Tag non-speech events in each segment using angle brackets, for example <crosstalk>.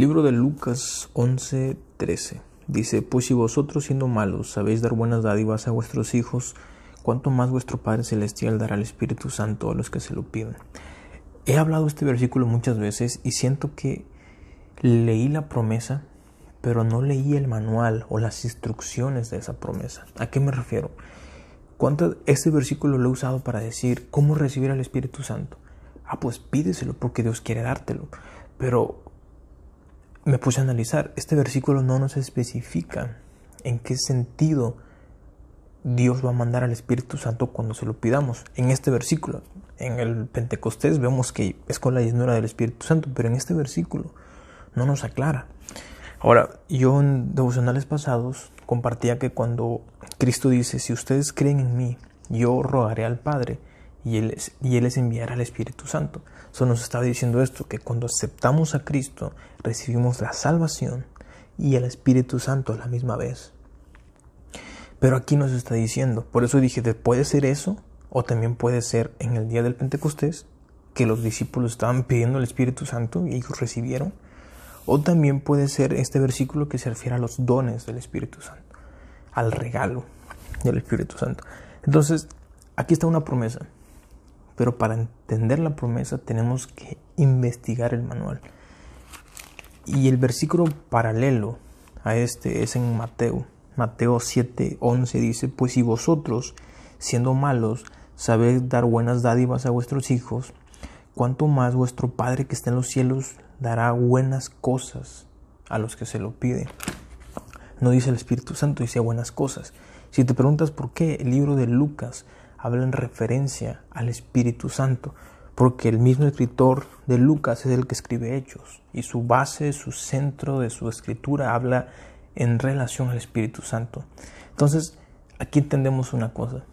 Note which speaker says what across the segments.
Speaker 1: Libro de Lucas 11:13 dice, pues si vosotros siendo malos sabéis dar buenas dádivas a vuestros hijos, cuánto más vuestro Padre Celestial dará el Espíritu Santo a los que se lo piden. He hablado este versículo muchas veces y siento que leí la promesa, pero no leí el manual o las instrucciones de esa promesa. ¿A qué me refiero? ¿Cuánto este versículo lo he usado para decir cómo recibir al Espíritu Santo? Ah, pues pídeselo porque Dios quiere dártelo. Pero me puse a analizar, este versículo no nos especifica en qué sentido Dios va a mandar al Espíritu Santo cuando se lo pidamos. En este versículo, en el Pentecostés vemos que es con la llenura del Espíritu Santo, pero en este versículo no nos aclara. Ahora, yo en devocionales pasados compartía que cuando Cristo dice, si ustedes creen en mí, yo rogaré al Padre y Él, y él les enviará al Espíritu Santo. Eso nos está diciendo esto, que cuando aceptamos a Cristo, recibimos la salvación y el Espíritu Santo a la misma vez. Pero aquí nos está diciendo, por eso dije, puede ser eso, o también puede ser en el día del Pentecostés, que los discípulos estaban pidiendo el Espíritu Santo y ellos recibieron, o también puede ser este versículo que se refiere a los dones del Espíritu Santo, al regalo del Espíritu Santo. Entonces, aquí está una promesa, pero para entender la promesa tenemos que investigar el manual. Y el versículo paralelo a este es en Mateo Mateo 7, 11 dice, pues si vosotros, siendo malos, sabéis dar buenas dádivas a vuestros hijos, cuanto más vuestro Padre que está en los cielos dará buenas cosas a los que se lo piden. No dice el Espíritu Santo, dice buenas cosas. Si te preguntas por qué el libro de Lucas habla en referencia al Espíritu Santo, porque el mismo escritor de Lucas es el que escribe Hechos y su base, su centro de su escritura habla en relación al Espíritu Santo. Entonces, aquí entendemos una cosa,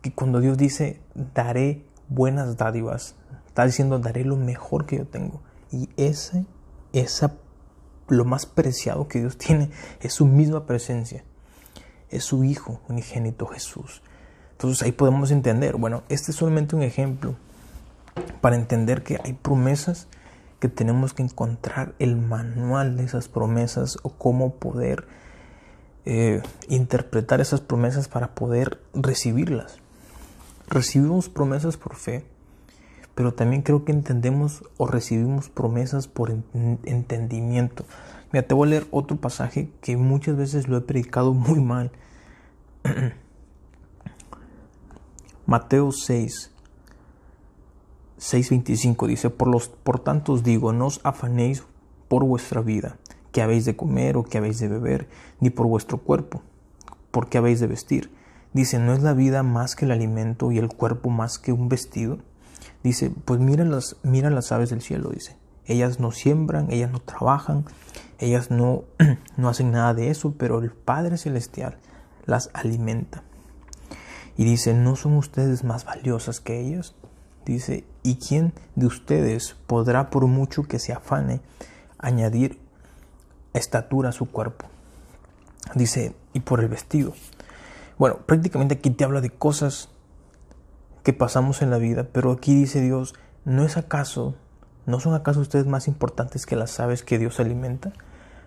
Speaker 1: que cuando Dios dice, daré buenas dádivas, está diciendo, daré lo mejor que yo tengo. Y ese, esa, lo más preciado que Dios <laughs> tiene es su misma presencia, es su Hijo unigénito Jesús. Entonces ahí podemos entender, bueno, este es solamente un ejemplo para entender que hay promesas que tenemos que encontrar el manual de esas promesas o cómo poder eh, interpretar esas promesas para poder recibirlas. Recibimos promesas por fe, pero también creo que entendemos o recibimos promesas por entendimiento. Mira, te voy a leer otro pasaje que muchas veces lo he predicado <laughs> muy mal. <clears throat> Mateo 6, 6.25 dice, por, los, por tanto os digo, no os afanéis por vuestra vida, que habéis de comer o que habéis de beber, ni por vuestro cuerpo, por qué habéis de vestir. Dice, ¿no es la vida más que el alimento y el cuerpo más que un vestido? Dice, pues mira las, mira las aves del cielo, dice. Ellas no siembran, ellas no trabajan, ellas no, <clears throat> no hacen nada de eso, pero el Padre Celestial las alimenta. Y dice, ¿no son ustedes más valiosas que ellas? Dice, ¿y quién de ustedes podrá, por mucho que se afane, añadir estatura a su cuerpo? Dice, y por el vestido. Bueno, prácticamente aquí te habla de cosas que pasamos en la vida, pero aquí dice Dios, ¿no es acaso, no son acaso ustedes más importantes que las aves que Dios alimenta?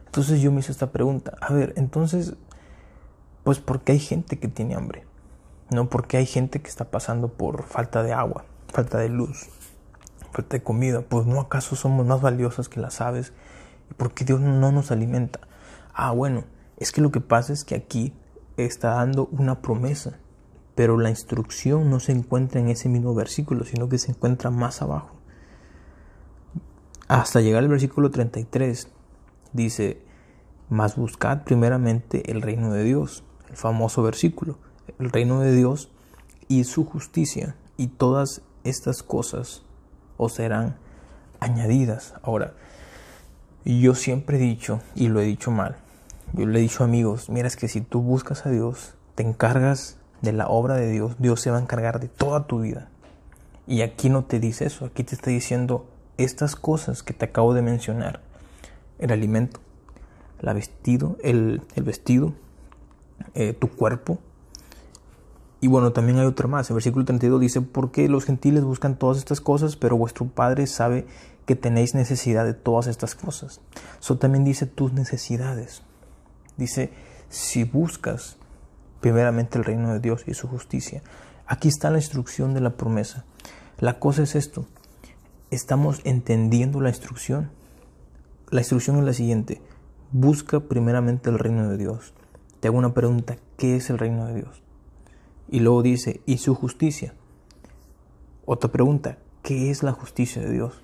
Speaker 1: Entonces yo me hice esta pregunta, a ver, entonces, pues porque hay gente que tiene hambre, no porque hay gente que está pasando por falta de agua, falta de luz, falta de comida, pues no acaso somos más valiosas que las aves y por qué Dios no nos alimenta. Ah, bueno, es que lo que pasa es que aquí está dando una promesa, pero la instrucción no se encuentra en ese mismo versículo, sino que se encuentra más abajo. Hasta llegar al versículo 33, dice, mas buscad primeramente el reino de Dios, el famoso versículo, el reino de Dios y su justicia, y todas estas cosas os serán añadidas. Ahora, yo siempre he dicho, y lo he dicho mal, yo le he dicho amigos, mira, es que si tú buscas a Dios, te encargas de la obra de Dios, Dios se va a encargar de toda tu vida. Y aquí no te dice eso, aquí te está diciendo estas cosas que te acabo de mencionar. El alimento, la vestido, el, vestido, eh, tu cuerpo, Y bueno, también hay otro más. El versículo 32 dice, porque los gentiles buscan todas estas cosas, pero vuestro Padre sabe que tenéis necesidad de todas estas cosas. Eso también dice tus necesidades. Dice, si buscas primeramente el reino de Dios y su justicia. Aquí está la instrucción de la promesa. La cosa es esto. ¿Estamos entendiendo la instrucción? La instrucción es la siguiente. Busca primeramente el reino de Dios. Te hago una pregunta. ¿Qué es el reino de Dios? Y luego dice, ¿y su justicia? Otra pregunta, ¿qué es la justicia de Dios?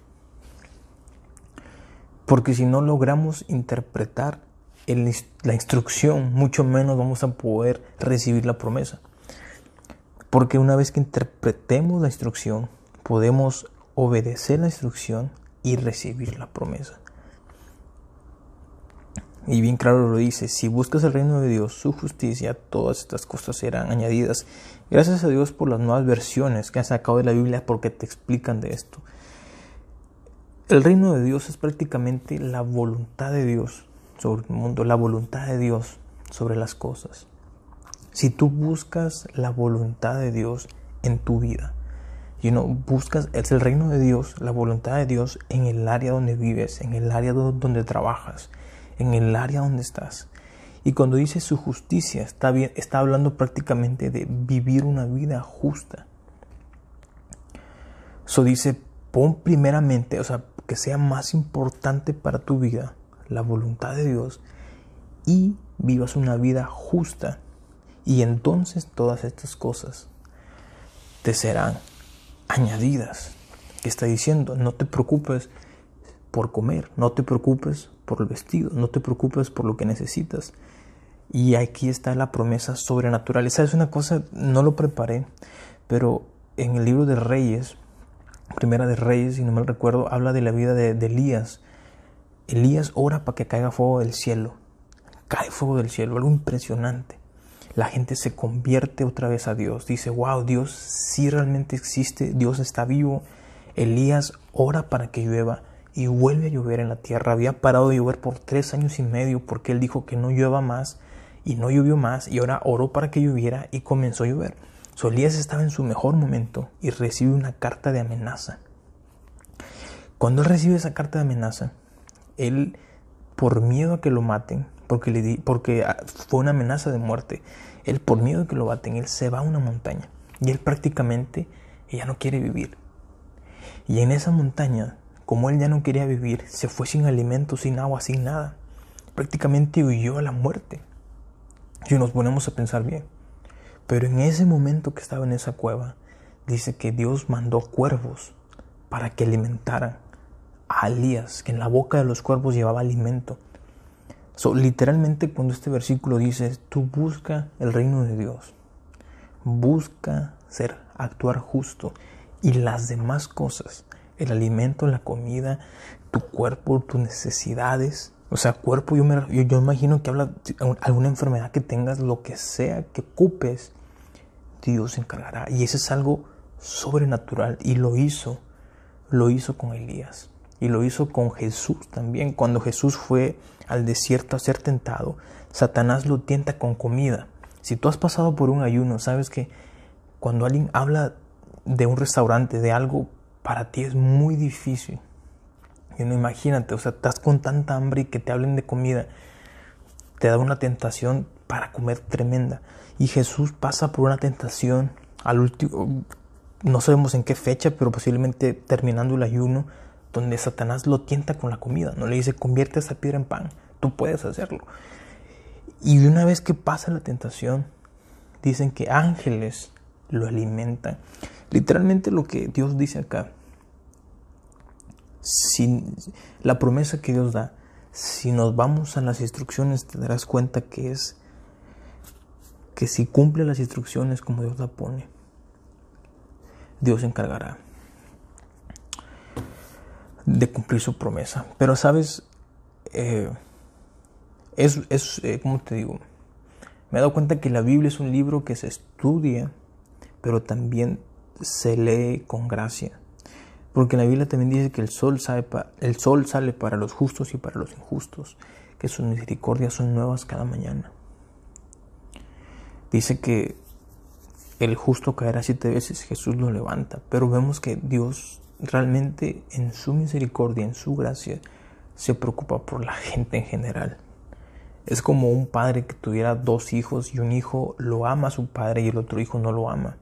Speaker 1: Porque si no logramos interpretar la instrucción, mucho menos vamos a poder recibir la promesa. Porque una vez que interpretemos la instrucción, podemos obedecer la instrucción y recibir la promesa. Y bien claro lo dice, si buscas el reino de Dios, su justicia, todas estas cosas serán añadidas. Gracias a Dios por las nuevas versiones que han sacado de la Biblia porque te explican de esto. El reino de Dios es prácticamente la voluntad de Dios sobre el mundo, la voluntad de Dios sobre las cosas. Si tú buscas la voluntad de Dios en tu vida, y no buscas es el reino de Dios, la voluntad de Dios en el área donde vives, en el área donde trabajas, en el área donde estás. Y cuando dice su justicia, está, bien, está hablando prácticamente de vivir una vida justa. Eso dice, pon primeramente, o sea, que sea más importante para tu vida la voluntad de Dios y vivas una vida justa. Y entonces todas estas cosas te serán añadidas. Que está diciendo, no te preocupes por comer, no te preocupes por el vestido, no te preocupes por lo que necesitas. Y aquí está la promesa sobrenatural. Esa es una cosa, no lo preparé, pero en el libro de Reyes, Primera de Reyes, si no me recuerdo, habla de la vida de, de Elías. Elías ora para que caiga fuego del cielo. Cae fuego del cielo, algo impresionante. La gente se convierte otra vez a Dios. Dice, wow, Dios sí realmente existe, Dios está vivo. Elías ora para que llueva y vuelve a llover en la tierra. Había parado de llover por tres años y medio porque él dijo que no llueva más y no llovió más y ahora oró para que lloviera y comenzó a llover. So, Elías estaba en su mejor momento y recibe una carta de amenaza. Cuando él recibe esa carta de amenaza, él, por miedo a que lo maten, porque, le di, porque ah, fue una amenaza de muerte, él por miedo a que lo maten, él se va a una montaña y él prácticamente ya no quiere vivir. Y en esa montaña como él ya no quería vivir, se fue sin alimento, sin agua, sin nada. Prácticamente huyó a la muerte. Y nos ponemos a pensar bien. Pero en ese momento que estaba en esa cueva, dice que Dios mandó cuervos para que alimentaran Elías, que en la boca de los cuervos llevaba alimento. So, literalmente cuando este versículo dice, tú busca el reino de Dios, busca ser, actuar justo y las demás cosas el alimento, la comida, tu cuerpo, tus necesidades. O sea, cuerpo, yo, me, yo, imagino que habla alguna enfermedad que tengas, lo que sea que ocupes, Dios se encargará. Y eso es algo sobrenatural. Y lo hizo, lo hizo con Elías. Y lo hizo con Jesús también. Cuando Jesús fue al desierto a ser tentado, Satanás lo tienta con comida. Si tú has pasado por un ayuno, sabes que cuando alguien habla de un restaurante, de algo para ti es muy difícil. Y no imagínate, o sea, estás con tanta hambre y que te hablen de comida, te da una tentación para comer tremenda. Y Jesús pasa por una tentación al último, no sabemos en qué fecha, pero posiblemente terminando el ayuno, donde Satanás lo tienta con la comida, no le dice convierte esa piedra en pan, tú puedes hacerlo. Y una vez que pasa la tentación, dicen que ángeles lo alimentan. Literalmente lo que Dios dice acá, si, la promesa que Dios da, si nos vamos a las instrucciones te darás cuenta que es que si cumple las instrucciones como Dios la pone, Dios se encargará de cumplir su promesa. Pero sabes, eh, es, es eh, como te digo, me he dado cuenta que la Biblia es un libro que se estudia, pero también se lee con gracia. Porque la Biblia también dice que el sol, sale el sol sale para los justos y para los injustos, que sus misericordias son nuevas cada mañana. Dice que el justo caerá siete veces, Jesús lo levanta, pero vemos que Dios realmente en su misericordia, en su gracia, se preocupa por la gente en general. Es como un padre que tuviera dos hijos y un hijo lo ama a su padre y el otro hijo no lo ama.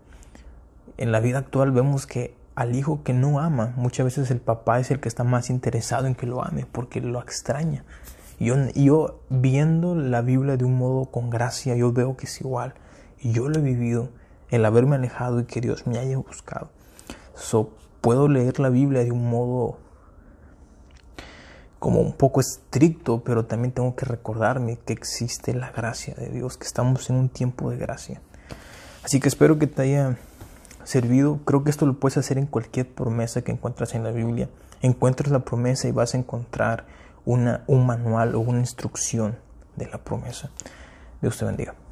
Speaker 1: En la vida actual vemos que al hijo que no ama, muchas veces el papá es el que está más interesado en que lo ame porque lo extraña. Yo, yo viendo la Biblia de un modo con gracia, yo veo que es igual. Y yo lo he vivido, el haberme alejado y que Dios me haya buscado. So, puedo leer la Biblia de un modo como un poco estricto, pero también tengo que recordarme que existe la gracia de Dios, que estamos en un tiempo de gracia. Así que espero que te haya servido. Creo que esto lo puedes hacer en cualquier promesa que encuentras en la Biblia. Encuentras la promesa y vas a encontrar una, un manual o una instrucción de la promesa. Dios te bendiga.